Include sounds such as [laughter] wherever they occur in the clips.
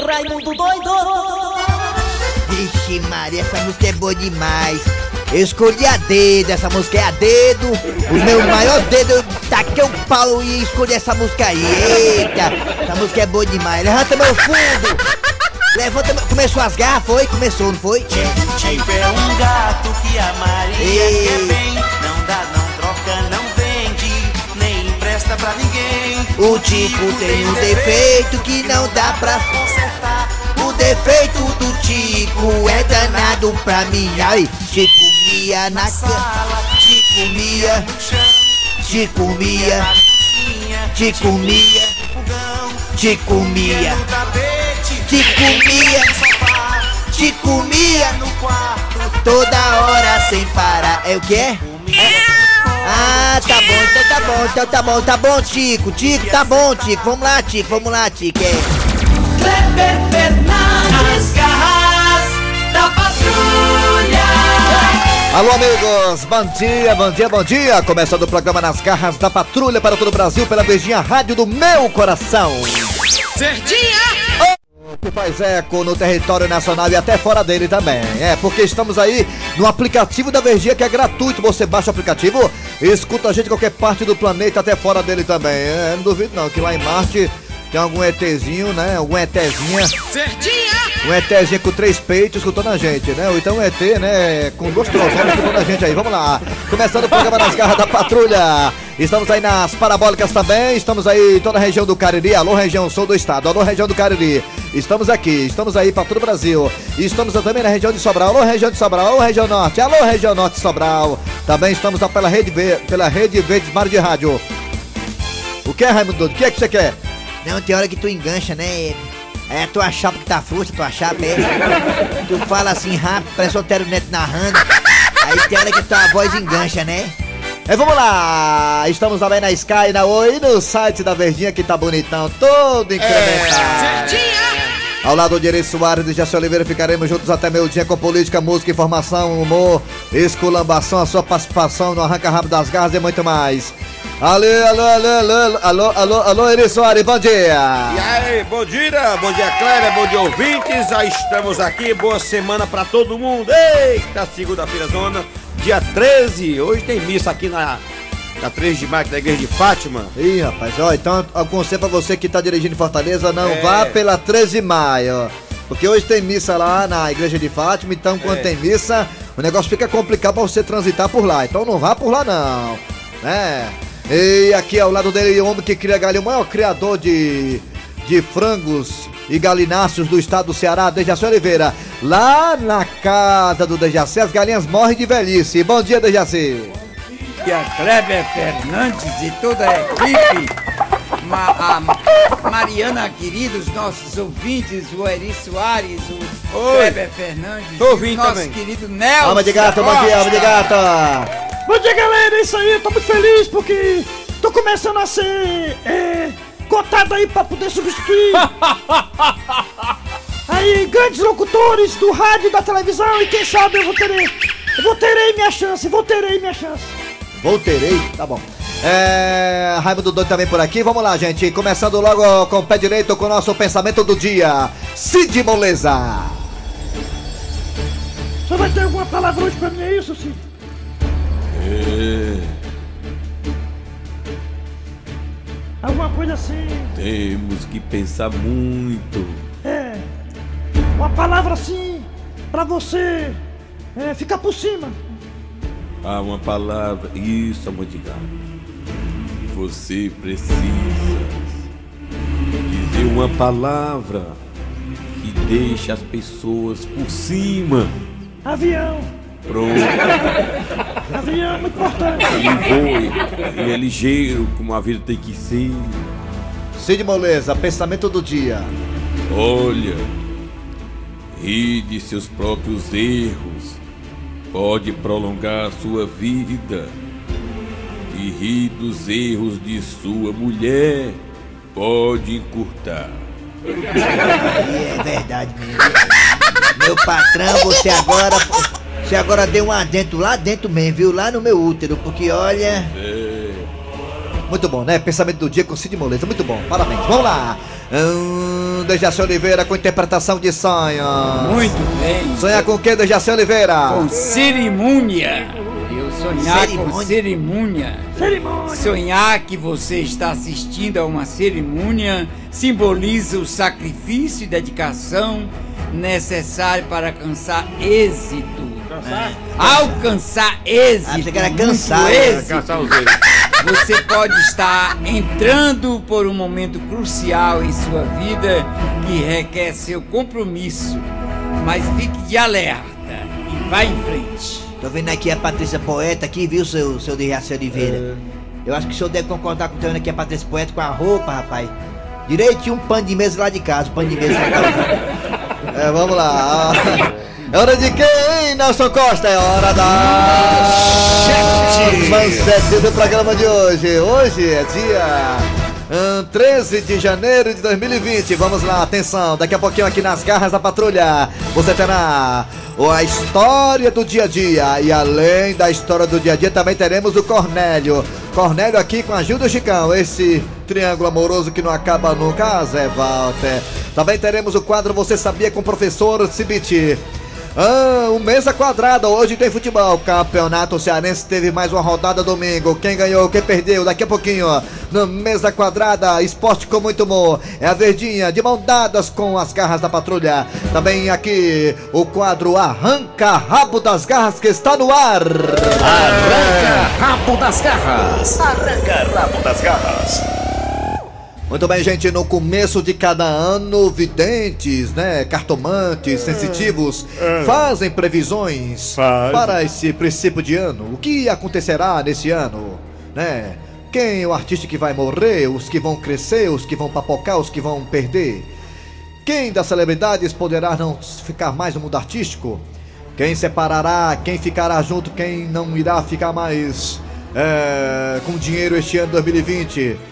Raimundo doido! Vixe Maria, essa música é boa demais. Eu escolhi a dedo, essa música é a dedo. O meu maior dedo, eu taquei o pau e escolhi essa música aí. Eita, essa música é boa demais. Levanta meu fundo. Levanta meu... Começou as garras, foi? Começou, não foi? Tico é um gato que a Maria Ei. quer bem. Nem empresta pra ninguém. O Tico tem um defeito que não dá pra consertar. O defeito do Tico é danado pra mim. Ai, Tico mia na Sala, Tico mia, no chão, Tico mia, Tico mia, fogão, Tico mia, Tico mia, no sofá, Tico mia, no quarto. toda hora sem parar. É o que é? Ah, tá bom, então tá bom, então tá bom, tá bom, Tico, Tico, tá bom, Tico. Vamos lá, Tico, vamos lá, Tico. É. Kleber Fernandes, garras da patrulha! Alô, amigos, bom dia, bom dia, bom dia. Começando o programa Nas Garras da Patrulha para todo o Brasil pela Verdinha Rádio do Meu Coração. Verdinha! Que faz eco no território nacional e até fora dele também. É, porque estamos aí no aplicativo da Verdinha que é gratuito. Você baixa o aplicativo e escuta a gente em qualquer parte do planeta, até fora dele também. É, não duvido não que lá em Marte tem algum ETzinho, né? Algum ETzinha. Verdinha! Um ETzinho com três peitos escutando a gente, né? Ou então um ET, né? Com duas trozonas escutando a gente aí. Vamos lá. Começando o programa nas garras da patrulha. Estamos aí nas parabólicas também. Estamos aí em toda a região do Cariri. Alô, região sul do estado. Alô, região do Cariri. Estamos aqui. Estamos aí para todo o Brasil. E estamos também na região de Sobral. Alô, região de Sobral. Alô, região norte. Alô, região norte de Sobral. Também estamos lá pela rede, pela rede Verdes Mar de Rádio. O que é, Raimundo? O que é que você quer? Não, tem hora que tu engancha, né? É a tua chapa que tá frouxa, tua chapa é. Tu fala assim rápido, parece o Otero Neto narrando. Aí tem hora que tua voz engancha, né? É, vamos lá! Estamos também na Sky, na Oi, no site da Verdinha que tá bonitão, todo incrementado. Verdinha! Ao lado de Eri Soares e Jacé Oliveira ficaremos juntos até meio dia com política, música, informação, humor, esculambação, a sua participação no Arranca Rabo das Garras e muito mais. Alô, alô, alô, alô, alô, alô, alô, Eri Soares, bom dia! E aí, bom dia, bom dia Cléber, bom dia ouvintes, já estamos aqui, boa semana pra todo mundo. Eita, segunda-feira zona, dia 13, hoje tem missa aqui na, na 3 de maio, da igreja de Fátima. Ih, rapaz, ó, então aconselho pra você que tá dirigindo em Fortaleza, não É. vá pela 13 de maio. Porque hoje tem missa lá na igreja de Fátima, então quando É. tem missa, o negócio fica complicado pra você transitar por lá. Então não vá por lá não, né? E aqui ao lado dele, o homem que cria galinha, o maior criador de, de frangos e galináceos do estado do Ceará, Dejaci Oliveira. Lá na casa do Dejaci, as galinhas morrem de velhice. Bom dia, Dejaci. que a Kleber Fernandes e toda a equipe, Ma- a Mariana querida, os nossos ouvintes, o Eri Soares, o Oi. Kleber Fernandes, Tô e o nosso também. querido Nelson. Alma de gato, bom dia, alma de gato. Bom dia, galera. É isso aí. Eu tô muito feliz porque tô começando a ser é, cotado aí pra poder substituir. [laughs] aí, grandes locutores do rádio e da televisão. E quem sabe eu vou ter, eu vou terei minha chance. Vou terei minha chance. Volterei, tá bom. É. Raimundo Doido também por aqui. Vamos lá, gente. Começando logo com o pé direito com o nosso pensamento do dia. Cid Moleza. Você vai ter alguma palavra hoje pra mim? É isso, Cid? Alguma coisa assim. Temos que pensar muito. É. Uma palavra assim pra você é, ficar por cima. Há uma palavra. Isso, amor de gato. Você precisa dizer uma palavra que deixe as pessoas por cima. Avião. Pronto. Avião é muito importante. E foi. E é ligeiro, como a vida tem que ser. Cid Moleza, pensamento do dia. Olha, rir de seus próprios erros pode prolongar a sua vida. E rir dos erros de sua mulher pode encurtar. É verdade mesmo. Meu patrão, você agora. Você agora deu um adentro lá dentro mesmo, viu? Lá no meu útero, porque olha. Muito bom, né? Pensamento do dia com Cid Moleza. Muito bom, parabéns. Vamos lá. Hum, Dejaci Oliveira com interpretação de sonho. Muito bem. Sonhar com quem, Dejaci Oliveira? Com cerimônia. Eu sonhar com Cerimônia. cerimônia. Sonhar que você está assistindo a uma cerimônia simboliza o sacrifício e dedicação necessário para alcançar êxito. Alcançar êxito. Ah, cansar, né? êxito. Os. Você pode estar entrando por um momento crucial em sua vida que requer seu compromisso, mas fique de alerta e vá em frente. Tô vendo aqui a Patrícia Poeta aqui, viu, seu, seu Dejaci Oliveira? Eu acho que o senhor deve concordar com o vendo aqui a Patrícia Poeta com a roupa, rapaz. Direitinho um pano de mesa lá de casa, um pano de mesa lá de casa. [laughs] É, vamos lá. [laughs] É hora de quem, Nelson Costa? É hora da manchete do programa de hoje. Hoje é dia hum, 13 de janeiro de 2020. Vamos lá, atenção. Daqui a pouquinho aqui nas garras da patrulha, você terá a história do dia a dia. E além da história do dia a dia, também teremos o Cornélio. Cornélio aqui com a ajuda do Chicão. Esse triângulo amoroso que não acaba nunca, Zé Walter. Também teremos o quadro Você Sabia com o professor Cibiti. Ah, o mesa quadrada, hoje tem futebol. Campeonato Cearense teve mais uma rodada domingo. Quem ganhou, quem perdeu, daqui a pouquinho, no mesa quadrada, esporte com muito humor. É a verdinha, de mão dadas com as garras da patrulha. Também aqui o quadro Arranca Rabo das Garras que está no ar. Rabo das garras. Arranca rabo das garras. Muito bem, gente, no começo de cada ano, videntes, né, cartomantes, sensitivos, fazem previsões Fazem. para esse princípio de ano. O que acontecerá nesse ano, né? Quem é o artista que vai morrer, os que vão crescer, os que vão papocar, os que vão perder? Quem das celebridades poderá não ficar mais no mundo artístico? Quem separará, quem ficará junto, quem não irá ficar mais é, com dinheiro este ano 2020?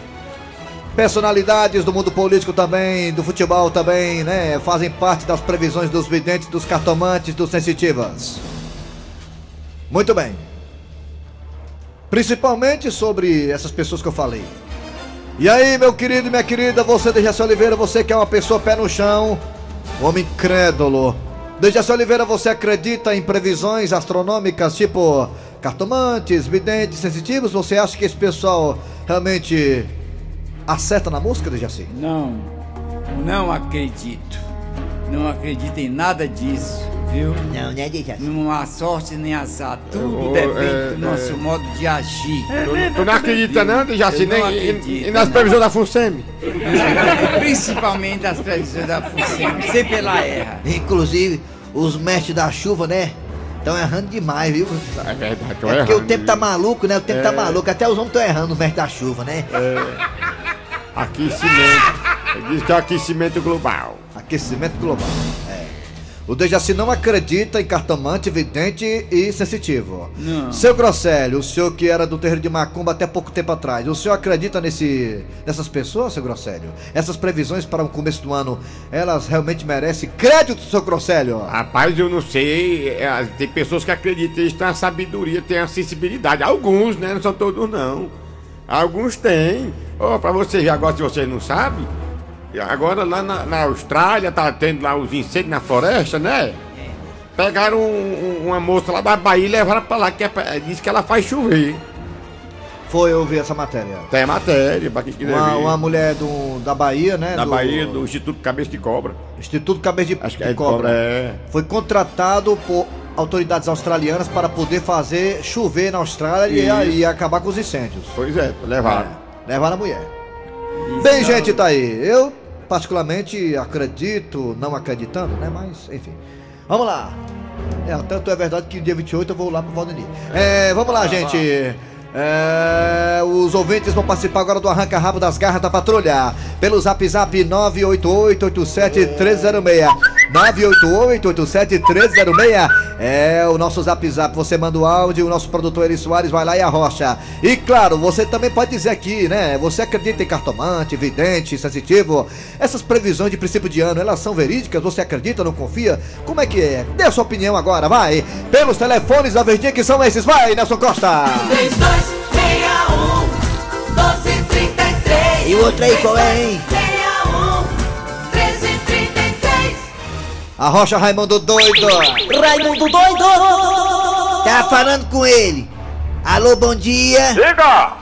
Personalidades do mundo político também, do futebol também, né? Fazem parte das previsões dos videntes, dos cartomantes, dos sensitivas. Muito bem. Principalmente sobre essas pessoas que eu falei. E aí, meu querido e minha querida, você, Dejaci Oliveira, você que é uma pessoa pé no chão, homem crédulo. Dejaci Oliveira, você acredita em previsões astronômicas, tipo cartomantes, videntes, sensitivos? Você acha que esse pessoal realmente acerta na música, Dejaci? Não, não acredito. Não acredito em nada disso, viu? Não, né, Dejaci? Não há sorte nem azar. Tudo Eu- depende é, do nosso é. modo de agir. Tu, tu não acredita não, Dejaci? Nem e- acredito, e nas não. previsões da FUNSEMI? Principalmente as previsões da FUNSEMI. Sempre ela erra. Inclusive, os mestres da chuva, né? Estão errando demais, viu? É verdade, tô É porque errando. o tempo tá maluco, né? O tempo É. tá maluco. Até os homens estão errando, os mestres da chuva, né? Aquecimento. Diz que é aquecimento global. Aquecimento global. É. O Dejaci não acredita em cartomante, vidente e sensitivo. Não. Seu Grosselio, o senhor que era do terreiro de Macumba até pouco tempo atrás, o senhor acredita nesse, nessas pessoas, seu Grosselio? Essas previsões para o começo do ano, elas realmente merecem crédito, seu Grosselio? Rapaz, eu não sei. é, tem pessoas que acreditam, eles têm a sabedoria, têm a sensibilidade. Alguns, né? Não são todos, não. Alguns têm. Ó, pra vocês, agora se vocês não sabem, agora lá na, na Austrália tá tendo lá os incêndios na floresta, né? Pegaram um- um- uma moça lá da Bahia e levaram pra lá, que é pra, disse que ela faz chover. Foi eu vi essa matéria. Tem matéria, pra quem quiser Uma, ver. uma mulher do, da Bahia, né? da do Bahia, do Instituto Cabeça de Cobra. Instituto Cabeça de, Acho que de é de Cobra. cobra, é. Foi contratado por autoridades australianas para poder fazer chover na Austrália e, Isso. e acabar com os incêndios. Pois é, levaram. É, levaram a mulher. Bem, gente, tá aí. Eu, particularmente, acredito, não acreditando, né? Mas, enfim. Vamos lá. É, tanto é verdade que dia 28 eu vou lá pro Valdemir. É, vamos lá, gente. É, os ouvintes vão participar agora do Arranca Rabo das Garras da Patrulha. Pelo zap zap 988-87306. 988-87306 é o nosso zap zap. Você manda o áudio, o nosso produtor Eri Soares vai lá e arrocha. E claro, você também pode dizer aqui, né? Você acredita em cartomante, vidente, sensitivo? Essas previsões de princípio de ano, elas são verídicas? Você acredita, não confia? Como é que é? Dê a sua opinião agora, vai! Pelos telefones da Verdinha que são esses, vai, Nelson Costa! 3261 1233 E o outro aí, qual é, hein? Arrocha Raimundo doido. Raimundo doido! Tá falando com ele. Alô, bom dia. Diga!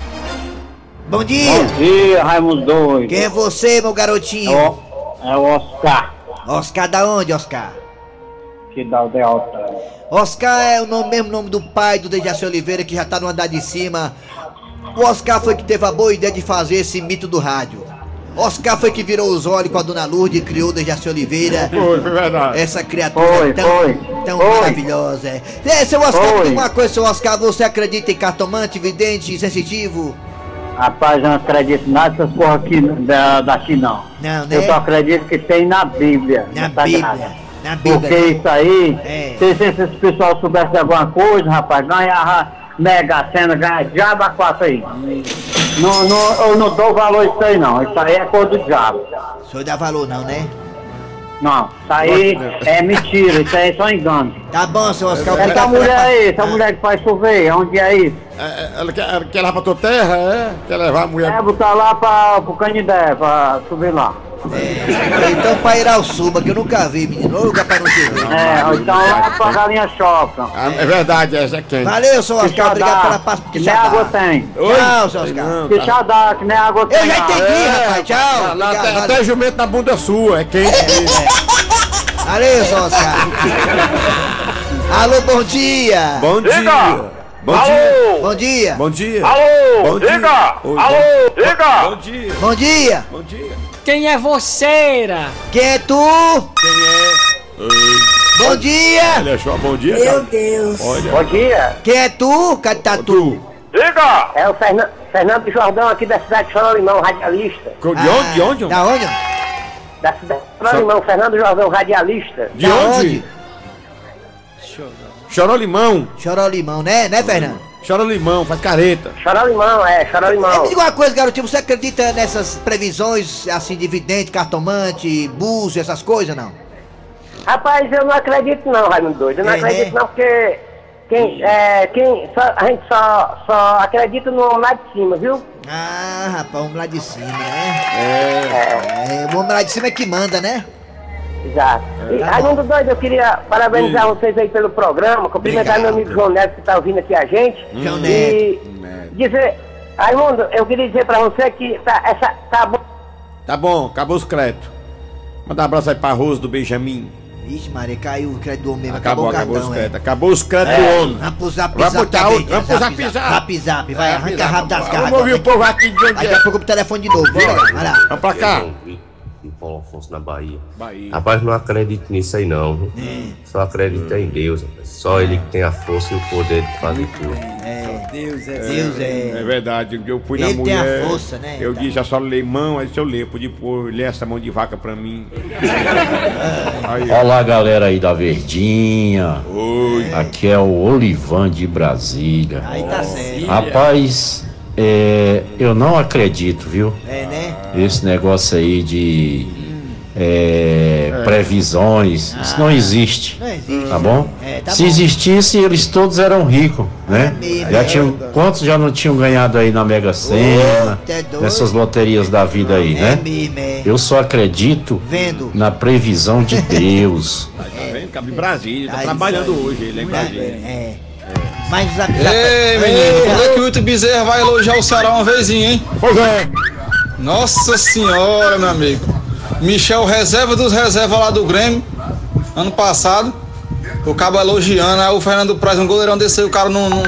Bom dia. dia, Raimundo Doido. Quem é você, meu garotinho? É o Oscar, Oscar da onde, Oscar? que dá o Delta. Oscar é o nome, mesmo nome do pai do Dejaci Oliveira, que já tá no andar de cima. O Oscar foi que teve a boa ideia de fazer esse mito do rádio. Oscar foi que virou os olhos com a dona Lourdes e criou o Dejaci Oliveira. Foi, foi verdade. Essa criatura Foi, tão, foi. tão Foi. maravilhosa. É, É, seu Oscar, Foi. tem uma coisa, seu Oscar, você acredita em cartomante, vidente, sensitivo? Rapaz, eu não acredito nada dessas porra aqui da, daqui não. Não, Eu só né? acredito que tem na Bíblia. Na Sagrada. Bíblia. Na Bíblia. Porque isso aí, É. se, se esse pessoal soubesse de alguma coisa, rapaz, ganhava mega cena, ganhava diabo a quatro aí. Não, não, eu não dou valor a isso aí não. Isso aí é coisa do diabo. O senhor dá valor não, né? Não, isso aí é mentira, isso aí é só engano. Tá bom, seu Oscar. Essa mulher aí, essa mulher que faz chover, onde é isso? É, é, ela, quer, ela quer levar pra tua terra, é? Quer levar a mulher. É botar lá pra, pro Canidé, pra subir lá. Então pra ir ao Suba, que eu nunca vi, menino. Lugar pra não ter. visto. É, então lá pra galinha shopping. Ah, é verdade, essa é quem? Valeu, seu Oscar. Obrigado pela paz. Que nem água tem. Tchau, seu Oscar. Não, Que tá. chá dá, que nem água tem. Eu já entendi, É, rapaz. Tchau. Lá, lá, Obrigado, até, até jumento na bunda sua, é quente. Valeu, seu Oscar. Alô, bom dia. Bom Diga! dia. Bom Alô! dia. Bom dia. Bom dia. Alô, Bom dia. diga! Oi, Alô, bom- diga! Bom dia. Bom dia. Bom dia. Quem é vocêra? Quem é tu? Quem é? Bom dia. Olha só, bom dia, Meu cara. Deus! Olha. Bom dia! Quem é tu? Cadê tá tu? Tu. Diga! É o Fernan- Fernando Jordão aqui da cidade de Chorolimão, radialista. De onde? De onde? Da onde? Da cidade de Chorolimão, Fernando Jordão, radialista. De Da onde? Chorou limão. Chorou limão, né? Né, Fernando? Chora limão, faz careta. Chorolimão, é, É, Chorolimão. me diga uma coisa, garotinho. Você acredita nessas previsões, assim, de vidente, cartomante, búzio, essas coisas, não? Rapaz, eu não acredito não, Raimundo Doido. Eu não É, acredito né? não, porque quem, é, quem só- a gente só, só acredita no homem lá de cima, viu? Ah, rapaz, o homem lá de cima, né? É. É, o homem lá de cima é que manda, né? Exato. E, Tá bom. Raimundo Doido, eu queria parabenizar vocês aí pelo programa, cumprimentar meu amigo João Neto que tá ouvindo aqui a gente. João e Neto. dizer, Raimundo, eu queria dizer pra você que tá, essa, tá bom. Tá bom, acabou os créditos. Manda um abraço aí pra Rose do Benjamin. Ixi, Maria, caiu o crédito do homem mesmo. Acabou, o acabou cartão, os é. créditos. Acabou os créditos do homem. Vamos pro zap Vai zap botar também, outro, vamos pro zap zap. Zap zap, vai, arranca rápido das garras. Vamos ouvir o povo aqui de onde Daqui é. a pouco o telefone de novo, vai lá. Vamos pra cá. Paulo Afonso, na Bahia. Bahia. Rapaz, não acredito nisso aí não. viu? Só acredito em Deus. rapaz. Só Ele que tem a força e o poder de fazer tudo. Deus é Deus É é. verdade, eu fui na Ele tem a mulher. força, né? Eu Tá. disse, a só limão, aí disse, eu ler, podia pôr, ler essa mão de vaca pra mim. [laughs] Aí, Olá, galera aí da Verdinha. Oi. Aqui é o Olivan de Brasília. Aí tá certo. Rapaz, é, eu não acredito, viu? É, né? Esse negócio aí de é, previsões, isso não existe. Não existe. Tá bom? É, tá Se bom. existisse, eles todos eram ricos, né? mesmo, Já é. tinham, quantos já não tinham ganhado aí na Mega Sena, doido. nessas loterias da vida aí, É né? mesmo, é. Eu só acredito Vendo. na previsão de [laughs] Deus. Tá vendo? Cabe em Brasília, tá trabalhando hoje ele é em É, Brasília. é. Mas. Ei, menino, quando é que o Wilton Bezerra vai elogiar o Ceará uma vezinha, hein? Pois é. Nossa senhora, meu amigo. Michel, reserva dos reservas lá do Grêmio, ano passado. O cabo elogiando, aí o Fernando Praz, um goleirão desse aí, o cara não, não,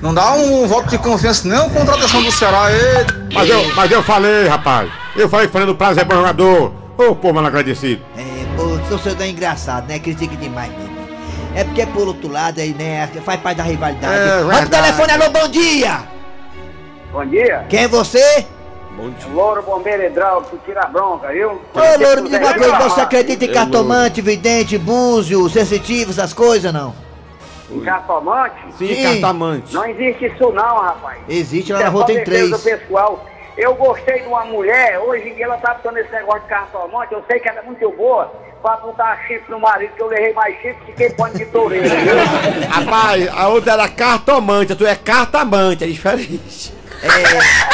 não dá um voto de confiança, nem a contratação do Ceará. Eita. Mas eu, mas eu falei, rapaz. Eu falei que o Fernando Prazo é bom jogador. Ô, povo mal agradecido. É, pô, torcedor é engraçado, né? Critica demais mesmo. É porque por outro lado aí, né? Faz parte da rivalidade. É Olha o telefone, alô, bom dia! Bom dia. Quem é você? Bom dia. Louro Bombeiro Hidráulico, tira a bronca, viu? Ô, Louro, me diga uma coisa, você acredita em cartomante, vidente, búzio, sensitivo, essas coisas, não? Em cartomante? Sim, Sim. cartamante. Não existe isso não, rapaz. Existe lá Isso na é rua tem do três. pessoal. Eu gostei de uma mulher, hoje em dia ela tá botando esse negócio de cartomante, eu sei que ela é muito boa, pra botar chifre no marido, que eu levei mais chifre que quem põe de toureiro, viu? [laughs] Rapaz, a outra era cartomante, a tua é cartamante, é diferente. É,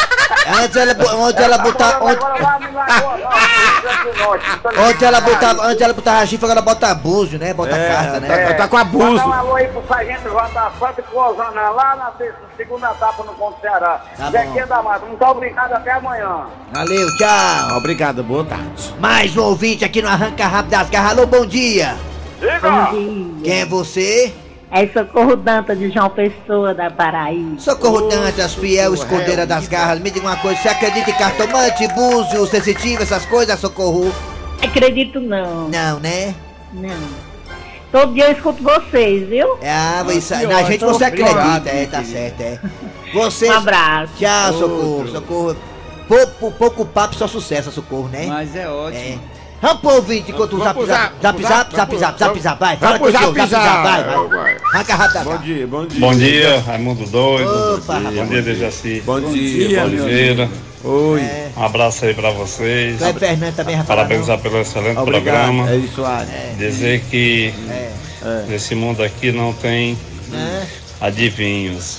Antes ela, antes ela botava. Antes, Agora lá no Lagoa, lá, no Rio Grande do Norte, não tô antes ela botava, antes ela botava chifre, agora bota búzio, né? Bota É, carta, né? tá- tá com abuso. Mandar um alô aí pro sargento João da Santa e pro Osana, lá na se- segunda etapa no Ponto Ceará. Tá Zequinha da Mata, muito obrigado, até amanhã. Valeu, tchau. Obrigado, boa tarde. Mais um ouvinte aqui no Arranca Rápido das Garras. Alô, bom dia. Diga! Quem é você? É Socorro Danta de João Pessoa, da Paraíba. Socorro Dantas, fiel escondeira das garras. Me diga uma coisa, você acredita em cartomante, búzio, sensitivo, essas coisas, Socorro? Acredito não. Não, né? Não. Todo dia eu escuto vocês, viu? Ah, isso, na gente você acredita, é, tá certo, é. [laughs] Você. Um abraço. Tchau, Socorro, Socorro. Pouco, pouco papo, só sucesso, Socorro, né? Mas é ótimo. Vamos pro ouvinte enquanto o zap zap, zap zap, zap, zap zap, zap zap, vai. Fala pro contigo, zap zap zap, vai, vai. Arranca rápido Bom dia, bom dia. Bom dia, Raimundo Doido. Opa, bom dia, Dejaci. Bom dia, Oliveira. Oi. Um abraço aí pra vocês. Cleber Fernando também, Rafael. Parabenizar pelo excelente programa. É isso aí. Dizer que É. nesse mundo aqui não tem É. adivinhos.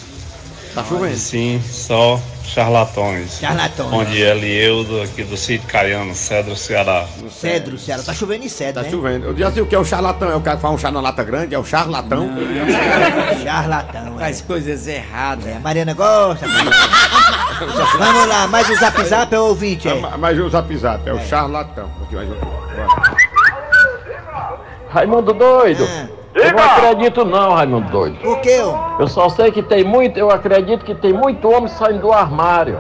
Tá chovendo. Sim, só charlatões. Charlatões. Bom dia, Elieudo, aqui do sítio Caiano, Cedro, Ceará. Cedro, Ceará. Tá chovendo em cedro, Tá né? chovendo. Eu já sei o que é o charlatão. É o cara que faz um chá na lata grande, é o charlatão. [laughs] Charlatão. é. Faz coisas erradas. A Mariana gosta. Vamos lá, mais um zap zap é o ouvinte, é. Ah, Mas o zap zap, é o charlatão. Aqui, mais um. Bora. Raimundo doido! Eu não acredito não, Raimundo doido. Por quê? Eu só sei que tem muito, eu acredito que tem muito homem saindo do armário.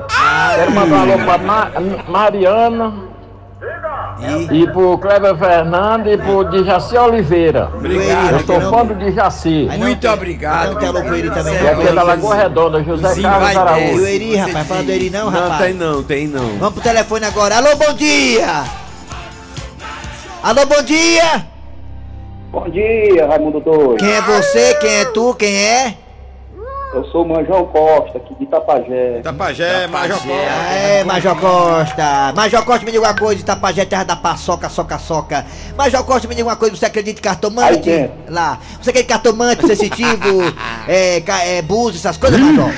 Quero mandar um alô pra Ma- Mariana. E pro Kleber Fernando e pro Dijaci Oliveira. Obrigado, Eu sou não- fã do Dijaci. Muito obrigado. Não tem alô pro Eri também, E aqui é da Lagoa Redonda, José Sim, Carlos vai E o Araújo. Eri, rapaz, fala do Eri não, Não, rapaz. tem não, tem não. Vamos pro telefone agora. Alô, bom dia! Alô, bom dia! Bom dia, Raimundo Doido. Quem é você? Quem é tu? Quem é? Eu sou o Manjão Costa, aqui de Itapajé. Itapajé, Major Ah, É, Major Costa. Major Costa, me diga uma coisa. Itapajé, terra da paçoca, soca, soca. Major Costa, me diga uma coisa. Você acredita em Aí cartomante? dentro. Lá. Você acredita em cartomante, sensitivo, [laughs] é, é, búzio, essas coisas, Major?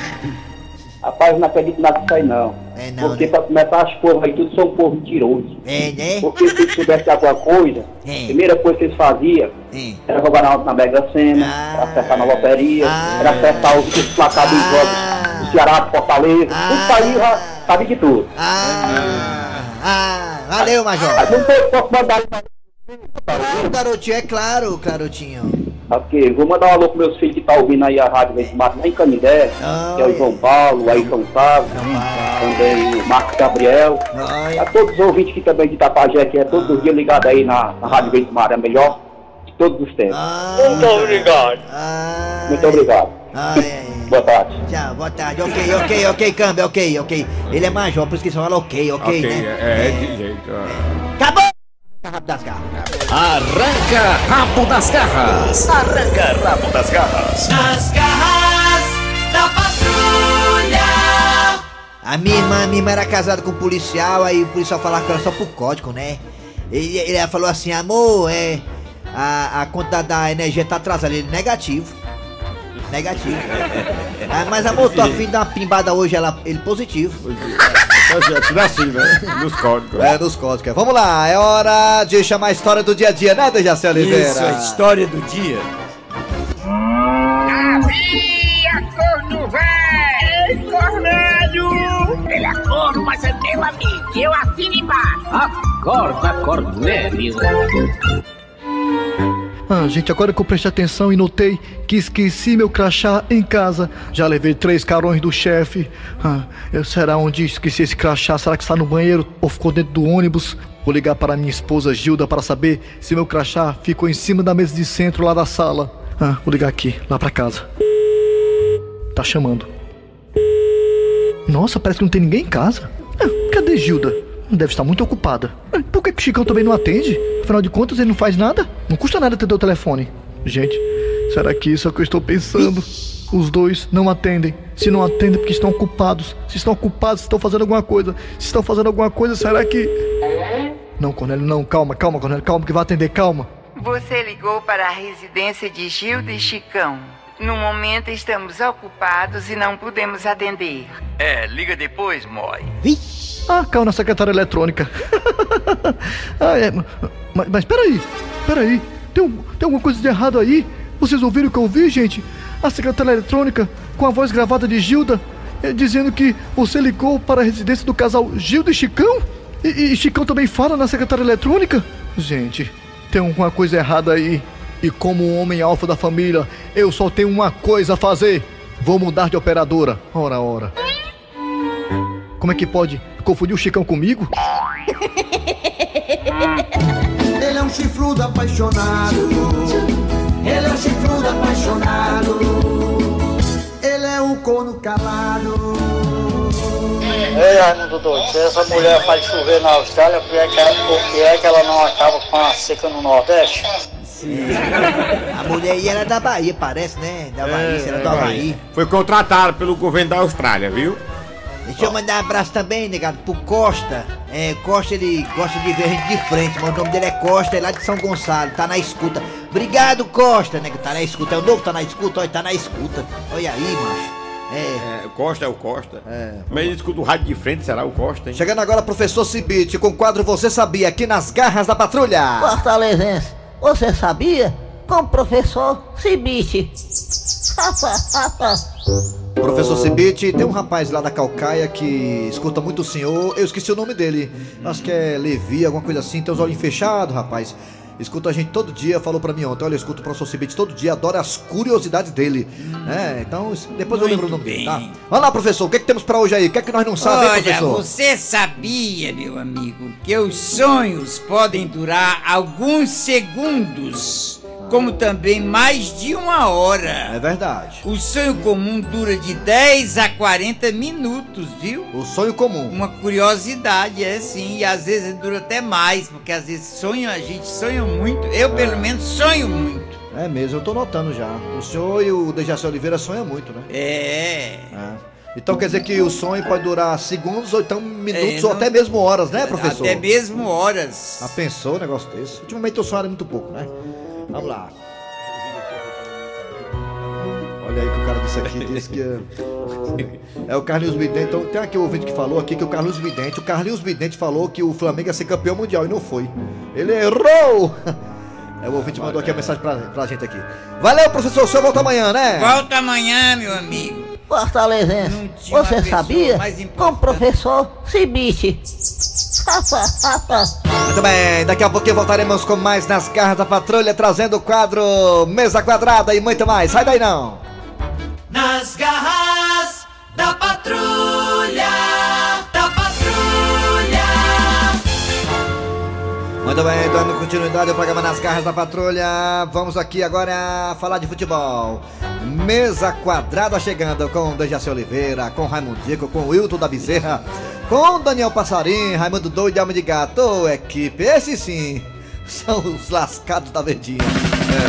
Rapaz, eu não acredito nada disso aí não. É não, Porque né? pra começar as porras aí, tudo são povo mentiroso. É, né? Porque se de alguma coisa, [laughs] É. a primeira coisa que eles faziam É. era jogar na, na Mega Sena, Ah. era acertar na loteria, Ah. era acertar os, os placares dos jogos do Ceará, do Fortaleza, Ah. tudo isso aí já sabia de tudo. Ah, ah, valeu, Major. Mas não sei se posso mandar Claro, garotinho, é claro, garotinho. Ok, vou mandar um alô pro meus filhos que tá ouvindo aí a rádio Vento Mato lá em Canindé, Ah, que é o João Paulo, aí São Sábio, também o Marcos Gabriel. A todos os ouvintes que também de Itapajé, que é todos os dias ligado aí na, na Rádio Vento Mar, é a melhor de todos os tempos. Muito obrigado. Muito obrigado. Ai, ai, ai. [laughs] Boa tarde. Tchau, boa tarde. Ok, ok, ok, câmbio, ok, ok. Ele é major, por isso que só fala ok, ok, Ok, né? é, é de jeito. ó. Acabou! Rápido das garras. Arranca rabo das garras. Arranca rabo das garras. Nas garras da patrulha. A minha irmã, minha irmã era casada com um policial, aí o policial falava com ela só por código, né? Ele, ela falou assim, amor, é. A, a conta da energia tá atrasada. Ele, negativo. Negativo. [laughs] Ah, mas amor, tô afim de dar uma pimbada hoje, ela, ele positivo. É tudo assim, né? Nos códigos. É, nos códigos. Vamos lá, é hora de chamar a história do dia a dia, né, Dejaci Oliveira? Isso, a história do dia. Havia corno velho! Cornélio! Ele é corno, mas é meu amigo. Eu assino embaixo. Acorda, Cornélio. Ah, gente, agora que eu prestei atenção e notei que esqueci meu crachá em casa. Já levei três carões do chefe. Ah, eu, será onde esqueci esse crachá? Será que está no banheiro ou ficou dentro do ônibus? Vou ligar para minha esposa Gilda para saber se meu crachá ficou em cima da mesa de centro lá da sala. Ah, vou ligar aqui, lá para casa. Tá chamando. Nossa, parece que não tem ninguém em casa. Ah, cadê Gilda? Deve estar muito ocupada. Ah, Que, o Chicão também não atende? Afinal de contas, ele não faz nada. Não custa nada atender o telefone. Gente, será que isso é o que eu estou pensando? Os dois não atendem. Se não atendem, porque estão ocupados. Se estão ocupados, estão fazendo alguma coisa. Se estão fazendo alguma coisa, será que. Não, Cornélio, não. Calma, calma, Cornélio. Calma, que vai atender. Calma. Você ligou para a residência de Gilda e Chicão. No momento estamos ocupados e não podemos atender. É, liga depois, Moi. Ah, caiu na secretária eletrônica. [laughs] ah, é, mas, mas peraí, peraí. Tem, tem alguma coisa de errado aí? Vocês ouviram o que eu ouvi, gente? A secretária eletrônica, com a voz gravada de Gilda, eh, dizendo que você ligou para a residência do casal Gilda e Chicão? E, e Chicão também fala na secretária eletrônica? Gente, tem alguma coisa errada aí. E como um homem alfa da família, eu só tenho uma coisa a fazer. Vou mudar de operadora. Ora, ora. Como é que pode confundir o Chicão comigo? [laughs] Ele é um chifrudo apaixonado. Ele é um chifrudo apaixonado. Ele é um corno calado. Ei, Raimundo doido, se essa mulher faz chover na Austrália, por que, é que, é ela não acaba com a seca no Nordeste? A mulher aí era da Bahia, parece, né? Da Bahia, É, era é, do Bahia. Havaí. Foi contratado pelo governo da Austrália, viu? Deixa eu mandar um abraço também, negado, pro Costa. É, Costa, ele gosta de ver a gente de frente, mas o nome dele é Costa, é lá de São Gonçalo, tá na escuta. Obrigado, Costa, né? que Tá na escuta. É o novo que tá na escuta? Olha, tá na escuta. Olha aí, macho. É. o Costa é o Costa. É. Mas ele escuta o rádio de frente, será o Costa, hein? Chegando agora, professor Cibite, com o quadro Você Sabia, aqui nas garras da patrulha. Fortalezense, você sabia? Com o professor Cibite. [laughs] Professor Cibite, tem um rapaz lá da Calcaia que escuta muito o senhor. Eu esqueci o nome dele. Acho que é Levi, alguma coisa assim. Tem os olhos fechados, rapaz. Escuta a gente todo dia, falou pra mim ontem. Olha, eu escuto o professor Cibite todo dia, adoro as curiosidades dele. É, então depois eu lembro o nome dele, tá? Vamos lá, professor, o que, é que temos pra hoje aí? O que é que nós não sabemos, Olha, professor? você sabia, meu amigo, que os sonhos podem durar alguns segundos, como também mais de uma hora. É verdade. O sonho comum dura de 10 a 40 minutos, viu? O sonho comum. Uma curiosidade, é sim, e às vezes dura até mais, porque às vezes sonho, a gente sonha muito. Eu, pelo menos, sonho muito. É mesmo, eu tô notando já. O senhor e o Dejaci Oliveira sonham muito, né? É. É. Então quer dizer que o sonho pode durar segundos ou então minutos É, ou não- até mesmo horas, né, professor? Até mesmo horas. Já pensou um negócio desse? Ultimamente eu sonho muito pouco, né? Vamos lá. Olha aí que o cara disse aqui, [laughs] disse que é, é o Carlinhos Vidente. Então tem aqui o ouvinte que falou aqui que o Carlinhos Vidente, o Carlinhos Vidente falou que o Flamengo ia ser campeão mundial e não foi. Ele errou! É, o ouvinte mandou aqui a mensagem pra, pra gente aqui. Valeu, professor, o senhor volta amanhã, né? Volta amanhã, meu amigo. Fortalezense, você sabia? Com o professor Cibite. Muito bem, daqui a pouquinho voltaremos com mais nas garras da patrulha, trazendo o quadro Mesa Quadrada e muito mais. Sai daí não! Nas garras da patrulha, Muito bem, dando continuidade ao programa Nas Garras da Patrulha. Vamos aqui agora falar de futebol. Mesa quadrada chegando com Dejaci Oliveira, com Raimundo Dico, com Wilton da Bezerra, com Daniel Passarim, Raimundo Doido e Alma de Gato. Ô, equipe, esses sim são os lascados da verdinha.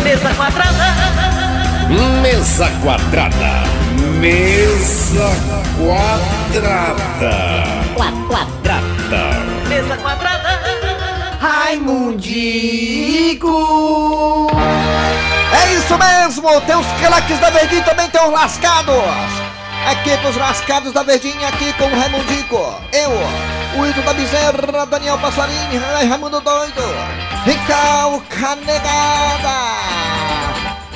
Mesa quadrada. Mesa quadrada. Mesa quadrada. Quadrada. Mesa quadrada. Raimundico. É isso mesmo, tem os craques da Verdinha também tem os lascados. Equipe os lascados da Verdinha aqui com o Raimundico. Eu, o Wilton da Bezerra, Daniel Passarini, Raimundo Doido, Rical Canegada.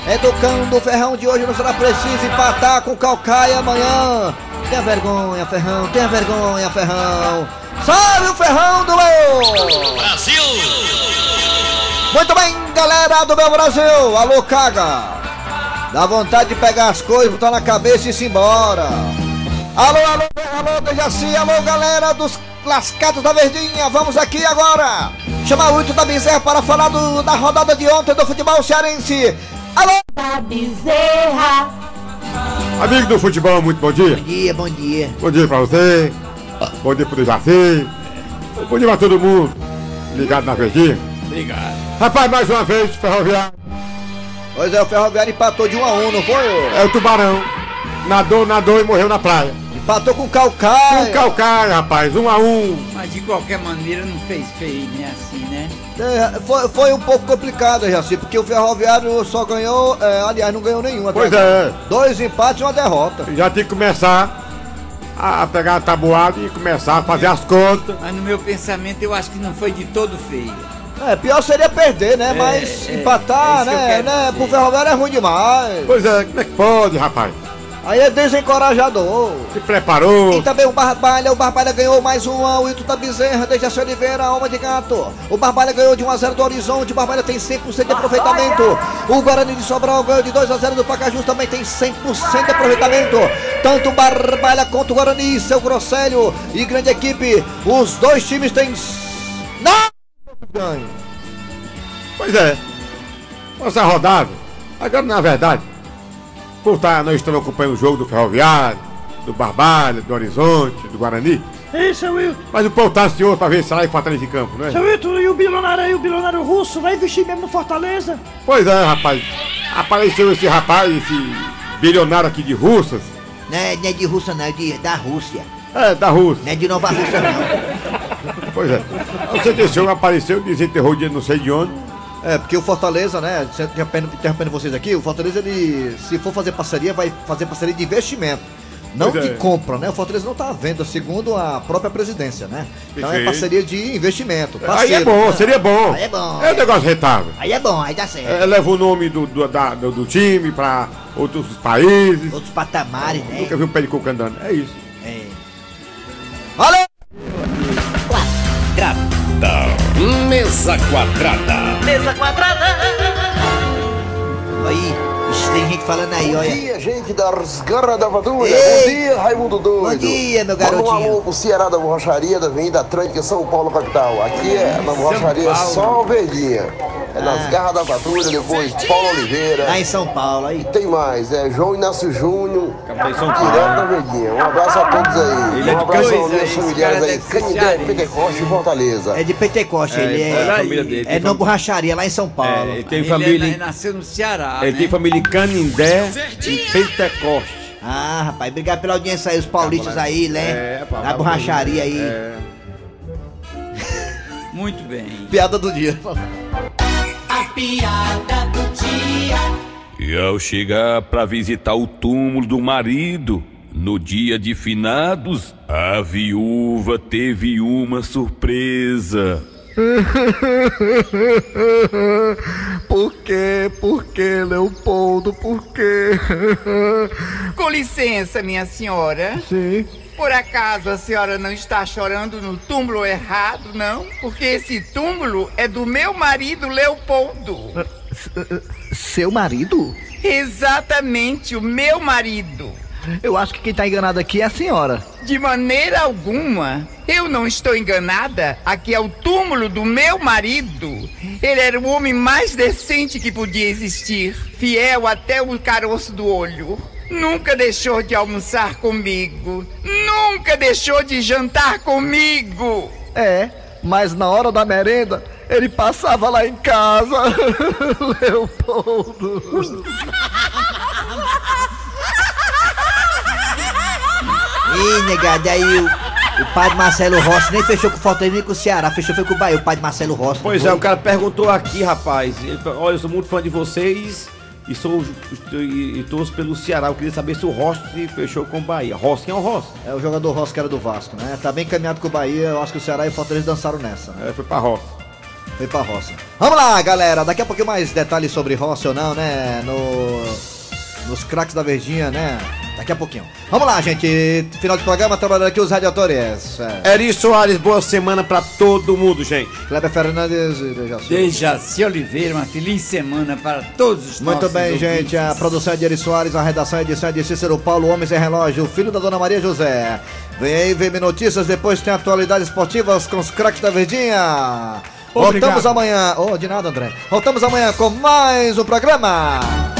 Educando o Ferrão de hoje não será preciso empatar com o Calcaia amanhã. Tenha vergonha, Ferrão, tenha vergonha, Ferrão. Salve o Ferrão do meu! Brasil! Muito bem, galera do meu Brasil! Alô, caga! Dá vontade de pegar as coisas, botar na cabeça e ir embora! Alô, alô, alô, Dejaci, alô, galera dos lascados da Verdinha! Vamos aqui agora! Chamar o Ito da Bezerra para falar do- da rodada de ontem do futebol cearense! Alô! Da Bezerra. Amigo do futebol, muito bom dia. Bom dia, bom dia. Bom dia pra você. Bom dia pro Dejaci. Bom dia pra todo mundo. Ligado na verdinha. Obrigado. Rapaz, mais uma vez, Ferroviário. Pois é, o Ferroviário empatou de 1 a 1 não foi? É o Tubarão. Nadou, nadou e morreu na praia. Empatou com o Calcaia. Com o Calcaia, rapaz. 1 a 1 Mas de qualquer maneira não fez feio, né? É, foi, foi um pouco complicado, Jaci, porque o Ferroviário só ganhou, é, aliás, não ganhou nenhum. até Pois é. Dois empates e uma derrota. Já tem que começar a pegar a tabuada e começar a fazer as contas. Mas no meu pensamento eu acho que não foi de todo feio. É, pior seria perder, né? É, Mas é, empatar, é né? né? dizer. Pro Ferroviário é ruim demais. Pois é, como é que pode, rapaz? Aí é desencorajador. Se preparou. E também o Barbalha, o Barbalha ganhou mais uma, o Ito da Bezerra, Dejaci Oliveira, Alma de Gato. O Barbalha ganhou de 1x0 do Horizonte, o Barbalha tem 100% de aproveitamento. O Guarani de Sobral ganhou de 2x0 do Pacajus, também tem 100% de aproveitamento. Tanto o Barbalha quanto o Guarani, seu Grosselho e grande equipe, os dois times têm... Nove ganhos. Pois é. Nossa rodada. Agora, na verdade, por tá, nós estamos acompanhando o jogo do Ferroviário, do Barbalha, do Horizonte, do Guarani. Ei, seu Wilton. Mas o povo tá ansioso pra ver se e Fortaleza em campo, não é? Seu Wilton, e o bilionário aí, o bilionário russo, vai investir mesmo no Fortaleza? Pois é, rapaz. Apareceu esse rapaz, esse bilionário aqui de Russas. Não é, não é de Rússia, não, é de, da Rússia. É, da Rússia. Não é de Nova Rússia, não. Pois é. Não sei desse jogo apareceu, desenterrou de não sei de onde. É, porque o Fortaleza, né, interrompendo vocês aqui, o Fortaleza, ele, se for fazer parceria, vai fazer parceria de investimento. Não Pois de é. compra, né? O Fortaleza não tá à venda, segundo a própria presidência, né? Então é parceria de investimento. Aí é parceiro, bom, né? seria bom. Aí é bom. É um negócio rentável. Aí é bom, aí dá certo. É, leva o nome do, do, da- do, do time pra outros países. Outros patamares, né? Nunca vi um pé de coco andando. É isso. É. Valeu! Mesa quadrada. Mesa quadrada. Aí, ixi, tem gente falando aí, olha. Bom dia, gente das garras da Patrulha. Ei! Bom dia, Raimundo Doido. Bom dia, meu Manda um garotinho. alô pro Ceará da Borracharia da Avenida Atlântica, São Paulo, capital. Aqui é na Borracharia só verdinha. É nas Ah. garras da Patrulha, depois Paulo Oliveira. Lá em São Paulo, aí. Tem mais, é João Inácio Júnior. Direto da Verdinha. Um abraço a todos aí. Ele é um de abraço aos meus esse familiares aí. Canindé. Pentecoste e Fortaleza. É de Pentecoste, É, ele é é. da família dele, É no borracharia, lá em São Paulo. É, ele tem Ele família. é- nasceu no Ceará, Ele né? tem família em Canindé e Pentecoste. Ah, rapaz, obrigado pela audiência aí, os paulistas aí, né? É, pá, Na borracharia aí. É. [laughs] Muito bem. Piada do dia. Piada do dia. E ao chegar para visitar o túmulo do marido, no dia de finados, a viúva teve uma surpresa. [laughs] Por quê? Por quê, Leopoldo? Por quê? Com licença, minha senhora. Sim. Por acaso a senhora não está chorando no túmulo errado, não? Porque esse túmulo é do meu marido Leopoldo. Seu marido? Exatamente, o meu marido. Eu acho que quem tá enganado aqui é a senhora. De maneira alguma. Eu não estou enganada. Aqui é o túmulo do meu marido. Ele era o homem mais decente que podia existir. Fiel até o caroço do olho. Nunca deixou de almoçar comigo. Nunca deixou de jantar comigo. É, mas na hora da merenda, ele passava lá em casa. [laughs] Leopoldo. [laughs] Ih, negado, aí o, o padre Marcelo Rossi nem fechou com o Fortaleza nem com o Ceará, fechou foi com o Bahia, o padre Marcelo Rossi. Pois é, o cara perguntou aqui, rapaz. Ele Olha, eu sou muito fã de vocês e sou e, e torço pelo Ceará. Eu queria saber se o Rossi fechou com o Bahia. Rossi, quem é o Rossi? É o jogador Rossi que era do Vasco, né? Tá bem caminhado com o Bahia, eu acho que o Ceará e o Fortaleza dançaram nessa. É, foi pra Rossi. Foi pra roça. Vamos lá, galera. Daqui a pouquinho mais detalhes sobre roça ou não, né? No, nos craques da Verdinha, né? Daqui a pouquinho. Vamos lá, gente. Final de programa, trabalhando aqui os radiadores. É. Eri Soares, boa semana pra todo mundo, gente. Kleber Fernandes e Dejaci. Dejaci Oliveira, uma feliz semana para todos os Muito bem, ouvintes. gente. A produção é de Eri Soares, a redação é de edição de Cícero Paulo, Homens em Relógio, filho da Dona Maria José. Vem aí, vem notícias, depois tem atualidades esportivas com os craques da Verdinha. Obrigado. Voltamos amanhã. Oh, de nada, André. Voltamos amanhã com mais um programa.